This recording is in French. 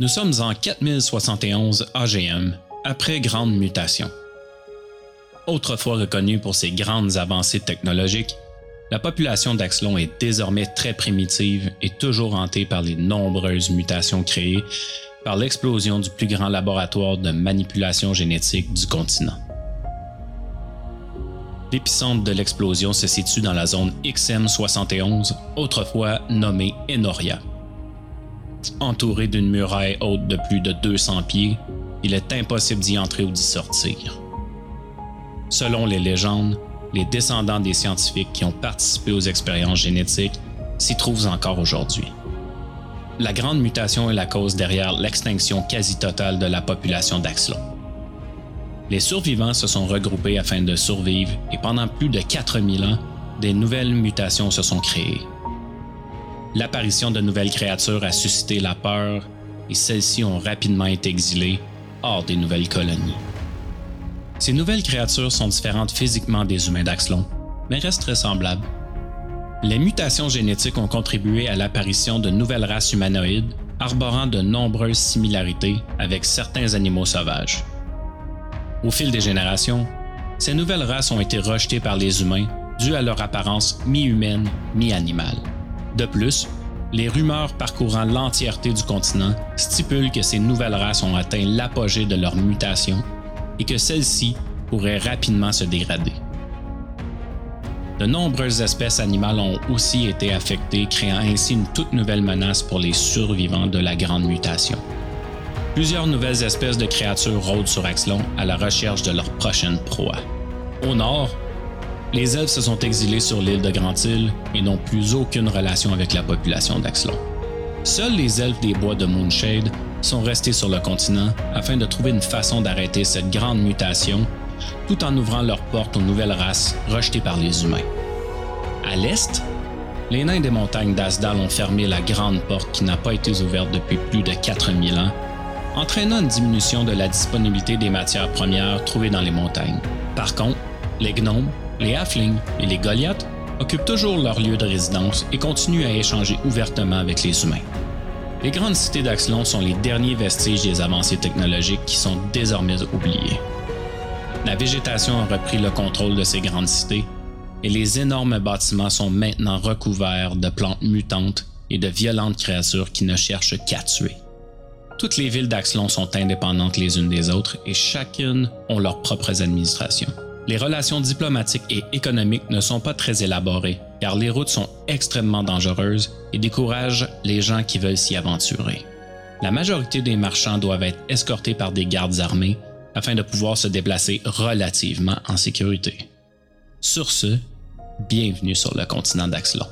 Nous sommes en 4071 AGM, après grande mutation. Autrefois reconnue pour ses grandes avancées technologiques, la population d'Axlon est désormais très primitive et toujours hantée par les nombreuses mutations créées par l'explosion du plus grand laboratoire de manipulation génétique du continent. L'épicentre de l'explosion se situe dans la zone XM71, autrefois nommée Enoria. Entouré d'une muraille haute de plus de 200 pieds, il est impossible d'y entrer ou d'y sortir. Selon les légendes, les descendants des scientifiques qui ont participé aux expériences génétiques s'y trouvent encore aujourd'hui. La grande mutation est la cause derrière l'extinction quasi totale de la population d'Axlon. Les survivants se sont regroupés afin de survivre et pendant plus de 4000 ans, des nouvelles mutations se sont créées. L'apparition de nouvelles créatures a suscité la peur et celles-ci ont rapidement été exilées hors des nouvelles colonies. Ces nouvelles créatures sont différentes physiquement des humains d'Axlon, mais restent très semblables. Les mutations génétiques ont contribué à l'apparition de nouvelles races humanoïdes arborant de nombreuses similarités avec certains animaux sauvages. Au fil des générations, ces nouvelles races ont été rejetées par les humains dues à leur apparence mi-humaine, mi-animale. De plus, les rumeurs parcourant l'entièreté du continent stipulent que ces nouvelles races ont atteint l'apogée de leur mutation et que celles-ci pourraient rapidement se dégrader. De nombreuses espèces animales ont aussi été affectées, créant ainsi une toute nouvelle menace pour les survivants de la grande mutation. Plusieurs nouvelles espèces de créatures rôdent sur Axlon à la recherche de leur prochaine proie. Au nord, les elfes se sont exilés sur l'île de Grand-Île et n'ont plus aucune relation avec la population d'Axlon. Seuls les elfes des bois de Moonshade sont restés sur le continent afin de trouver une façon d'arrêter cette grande mutation tout en ouvrant leurs portes aux nouvelles races rejetées par les humains. À l'est, les nains des montagnes d'Asdal ont fermé la grande porte qui n'a pas été ouverte depuis plus de 4000 ans, entraînant une diminution de la disponibilité des matières premières trouvées dans les montagnes. Par contre, les gnomes, les halflings et les goliaths occupent toujours leur lieu de résidence et continuent à échanger ouvertement avec les humains. Les grandes cités d'Axlon sont les derniers vestiges des avancées technologiques qui sont désormais oubliées. La végétation a repris le contrôle de ces grandes cités et les énormes bâtiments sont maintenant recouverts de plantes mutantes et de violentes créatures qui ne cherchent qu'à tuer. Toutes les villes d'Axlon sont indépendantes les unes des autres et chacune ont leurs propres administrations. Les relations diplomatiques et économiques ne sont pas très élaborées car les routes sont extrêmement dangereuses et découragent les gens qui veulent s'y aventurer. La majorité des marchands doivent être escortés par des gardes armés afin de pouvoir se déplacer relativement en sécurité. Sur ce, bienvenue sur le continent d'Axlon.